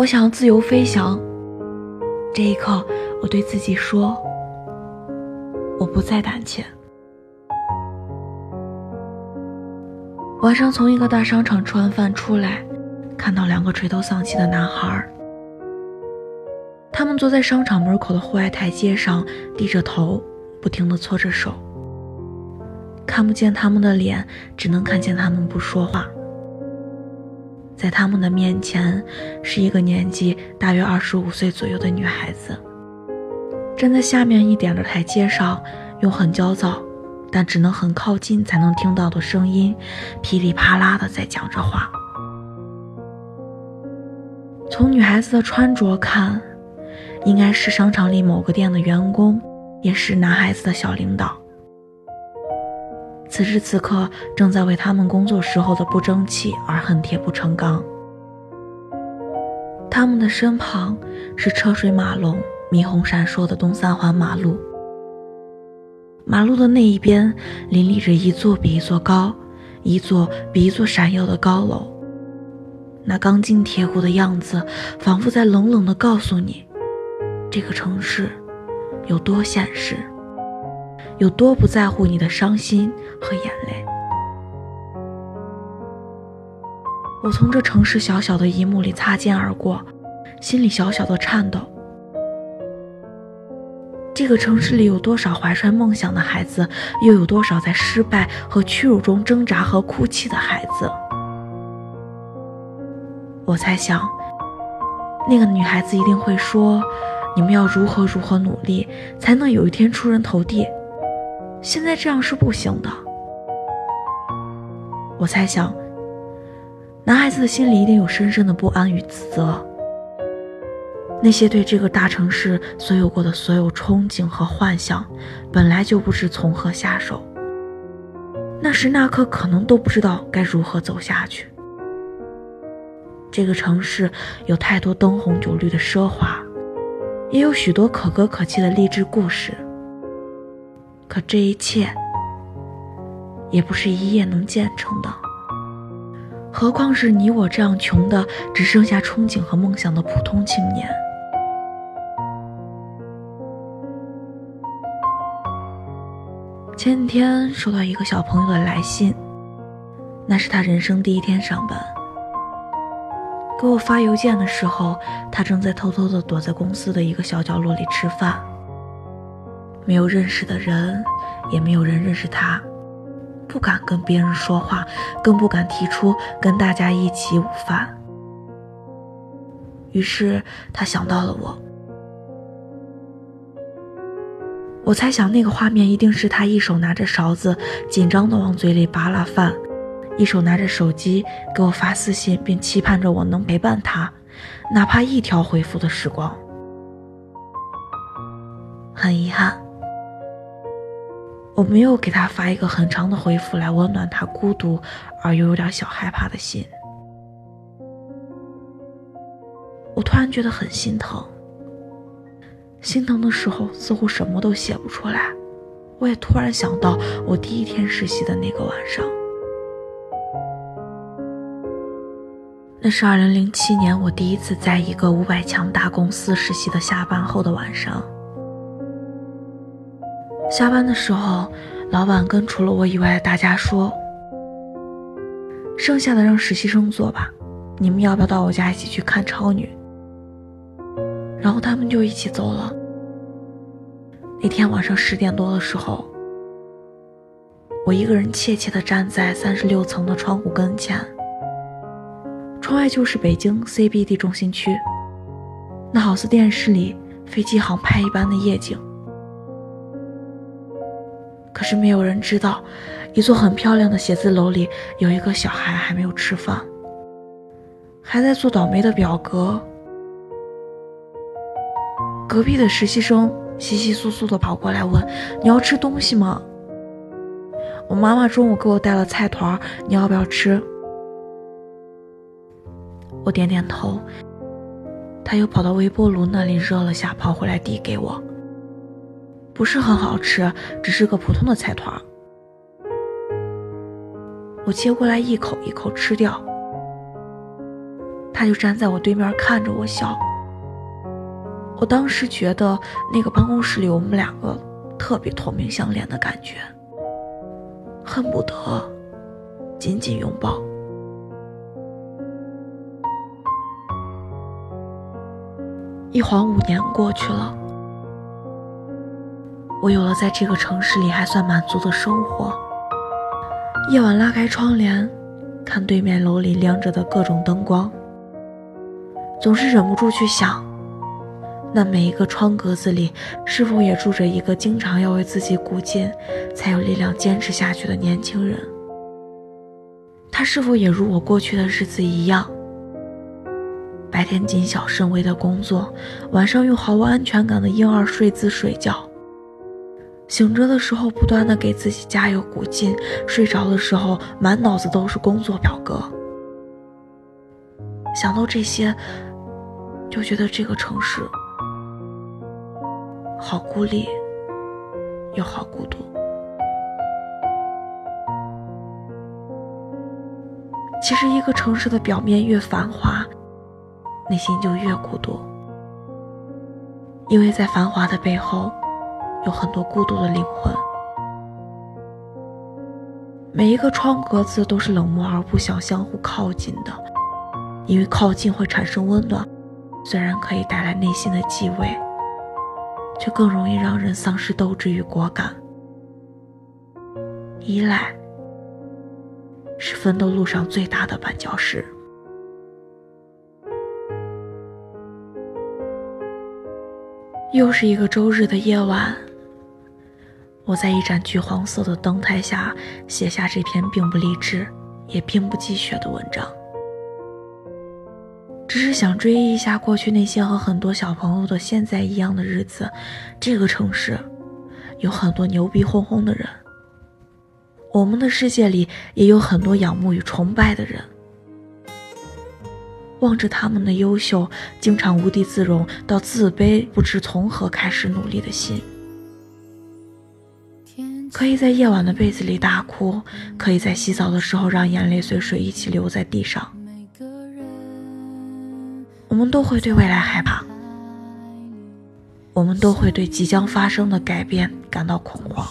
我想要自由飞翔。这一刻，我对自己说：“我不再胆怯。”晚上从一个大商场吃完饭出来，看到两个垂头丧气的男孩。他们坐在商场门口的户外台阶上，低着头，不停地搓着手。看不见他们的脸，只能看见他们不说话。在他们的面前，是一个年纪大约二十五岁左右的女孩子，站在下面一点的台阶上，用很焦躁。但只能很靠近才能听到的声音，噼里啪啦的在讲着话。从女孩子的穿着看，应该是商场里某个店的员工，也是男孩子的小领导。此时此刻，正在为他们工作时候的不争气而恨铁不成钢。他们的身旁是车水马龙、霓虹闪烁的东三环马路。马路的那一边，林立着一座比一座高，一座比一座闪耀的高楼。那钢筋铁骨的样子，仿佛在冷冷地告诉你，这个城市有多现实，有多不在乎你的伤心和眼泪。我从这城市小小的一幕里擦肩而过，心里小小的颤抖。这个城市里有多少怀揣梦想的孩子，又有多少在失败和屈辱中挣扎和哭泣的孩子？我猜想，那个女孩子一定会说：“你们要如何如何努力，才能有一天出人头地？现在这样是不行的。”我猜想，男孩子的心里一定有深深的不安与自责。那些对这个大城市所有过的所有憧憬和幻想，本来就不知从何下手。那时那刻，可能都不知道该如何走下去。这个城市有太多灯红酒绿的奢华，也有许多可歌可泣的励志故事。可这一切，也不是一夜能建成的。何况是你我这样穷的，只剩下憧憬和梦想的普通青年。前几天收到一个小朋友的来信，那是他人生第一天上班。给我发邮件的时候，他正在偷偷的躲在公司的一个小角落里吃饭。没有认识的人，也没有人认识他，不敢跟别人说话，更不敢提出跟大家一起午饭。于是他想到了我。我猜想那个画面一定是他一手拿着勺子，紧张地往嘴里扒拉饭，一手拿着手机给我发私信，并期盼着我能陪伴他，哪怕一条回复的时光。很遗憾，我没有给他发一个很长的回复来温暖他孤独而又有点小害怕的心。我突然觉得很心疼。心疼的时候，似乎什么都写不出来。我也突然想到，我第一天实习的那个晚上，那是二零零七年我第一次在一个五百强大公司实习的下班后的晚上。下班的时候，老板跟除了我以外的大家说：“剩下的让实习生做吧，你们要不要到我家一起去看超女？”然后他们就一起走了。那天晚上十点多的时候，我一个人怯怯地站在三十六层的窗户跟前，窗外就是北京 CBD 中心区，那好似电视里飞机航拍一般的夜景。可是没有人知道，一座很漂亮的写字楼里有一个小孩还没有吃饭，还在做倒霉的表格。隔壁的实习生稀稀疏疏的跑过来问：“你要吃东西吗？”我妈妈中午给我带了菜团，你要不要吃？我点点头。他又跑到微波炉那里热了下，跑回来递给我。不是很好吃，只是个普通的菜团。我接过来一口一口吃掉。他就站在我对面看着我笑。我当时觉得那个办公室里我们两个特别同病相怜的感觉，恨不得紧紧拥抱。一晃五年过去了，我有了在这个城市里还算满足的生活。夜晚拉开窗帘，看对面楼里亮着的各种灯光，总是忍不住去想。那每一个窗格子里，是否也住着一个经常要为自己鼓劲，才有力量坚持下去的年轻人？他是否也如我过去的日子一样，白天谨小慎微的工作，晚上用毫无安全感的婴儿睡姿睡觉，醒着的时候不断的给自己加油鼓劲，睡着的时候满脑子都是工作表格。想到这些，就觉得这个城市。好孤立，又好孤独。其实，一个城市的表面越繁华，内心就越孤独，因为在繁华的背后，有很多孤独的灵魂。每一个窗格子都是冷漠而不想相互靠近的，因为靠近会产生温暖，虽然可以带来内心的寂寞。却更容易让人丧失斗志与果敢。依赖是奋斗路上最大的绊脚石。又是一个周日的夜晚，我在一盏橘黄色的灯台下写下这篇并不励志，也并不积雪的文章。只是想追忆一下过去那些和很多小朋友的现在一样的日子。这个城市有很多牛逼哄哄的人，我们的世界里也有很多仰慕与崇拜的人。望着他们的优秀，经常无地自容到自卑，不知从何开始努力的心，可以在夜晚的被子里大哭，可以在洗澡的时候让眼泪随水一起流在地上。我们都会对未来害怕，我们都会对即将发生的改变感到恐慌，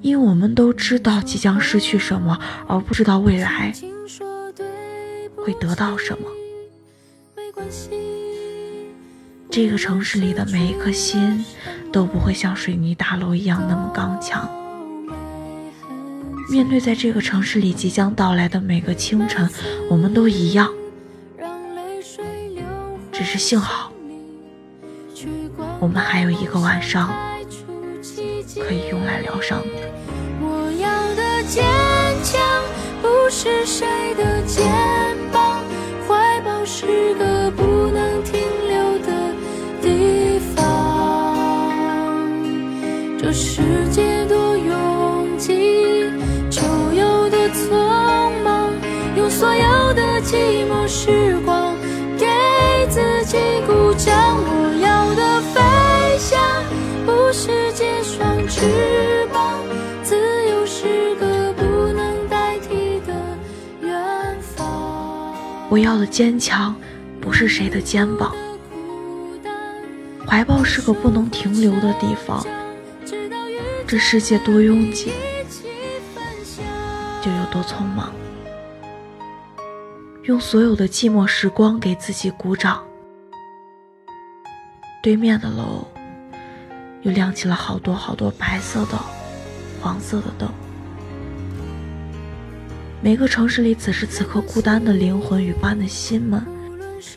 因为我们都知道即将失去什么，而不知道未来会得到什么。没关系这个城市里的每一颗心都不会像水泥大楼一样那么刚强。面对在这个城市里即将到来的每个清晨，我们都一样。只是幸好，我们还有一个晚上可以用来疗伤。我要的家世界多拥挤，就有多匆忙，用所有的寂寞时光。给自己鼓掌，我要的飞翔不是借双翅膀，自由是个不能代替的远方。我要的坚强不是谁的肩膀，怀抱是个不能停留的地方。这世界多拥挤，就有多匆忙。用所有的寂寞时光给自己鼓掌。对面的楼又亮起了好多好多白色的、黄色的灯。每个城市里此时此刻孤单的灵魂与不安的心们，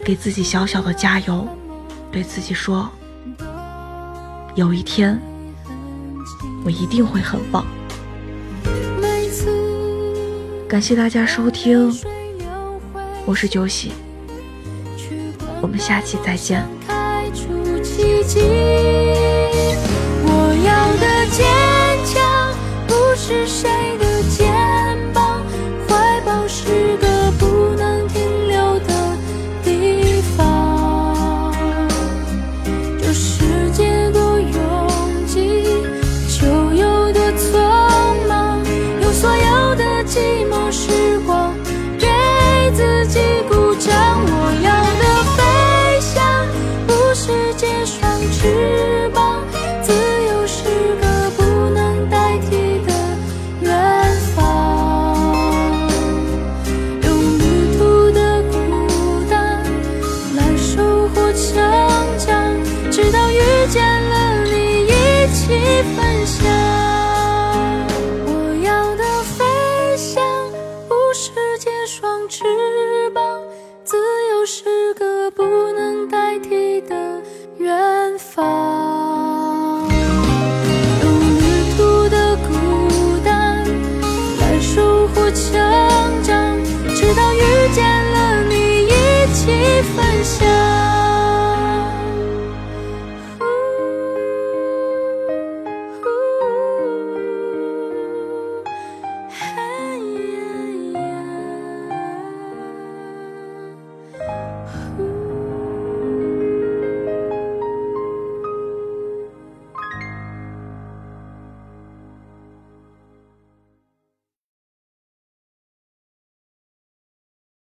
给自己小小的加油，对自己说：有一天我一定会很棒。感谢大家收听，我是九喜，我们下期再见。我要的坚强不是谁的肩膀，怀抱是个不能停留的地方，是。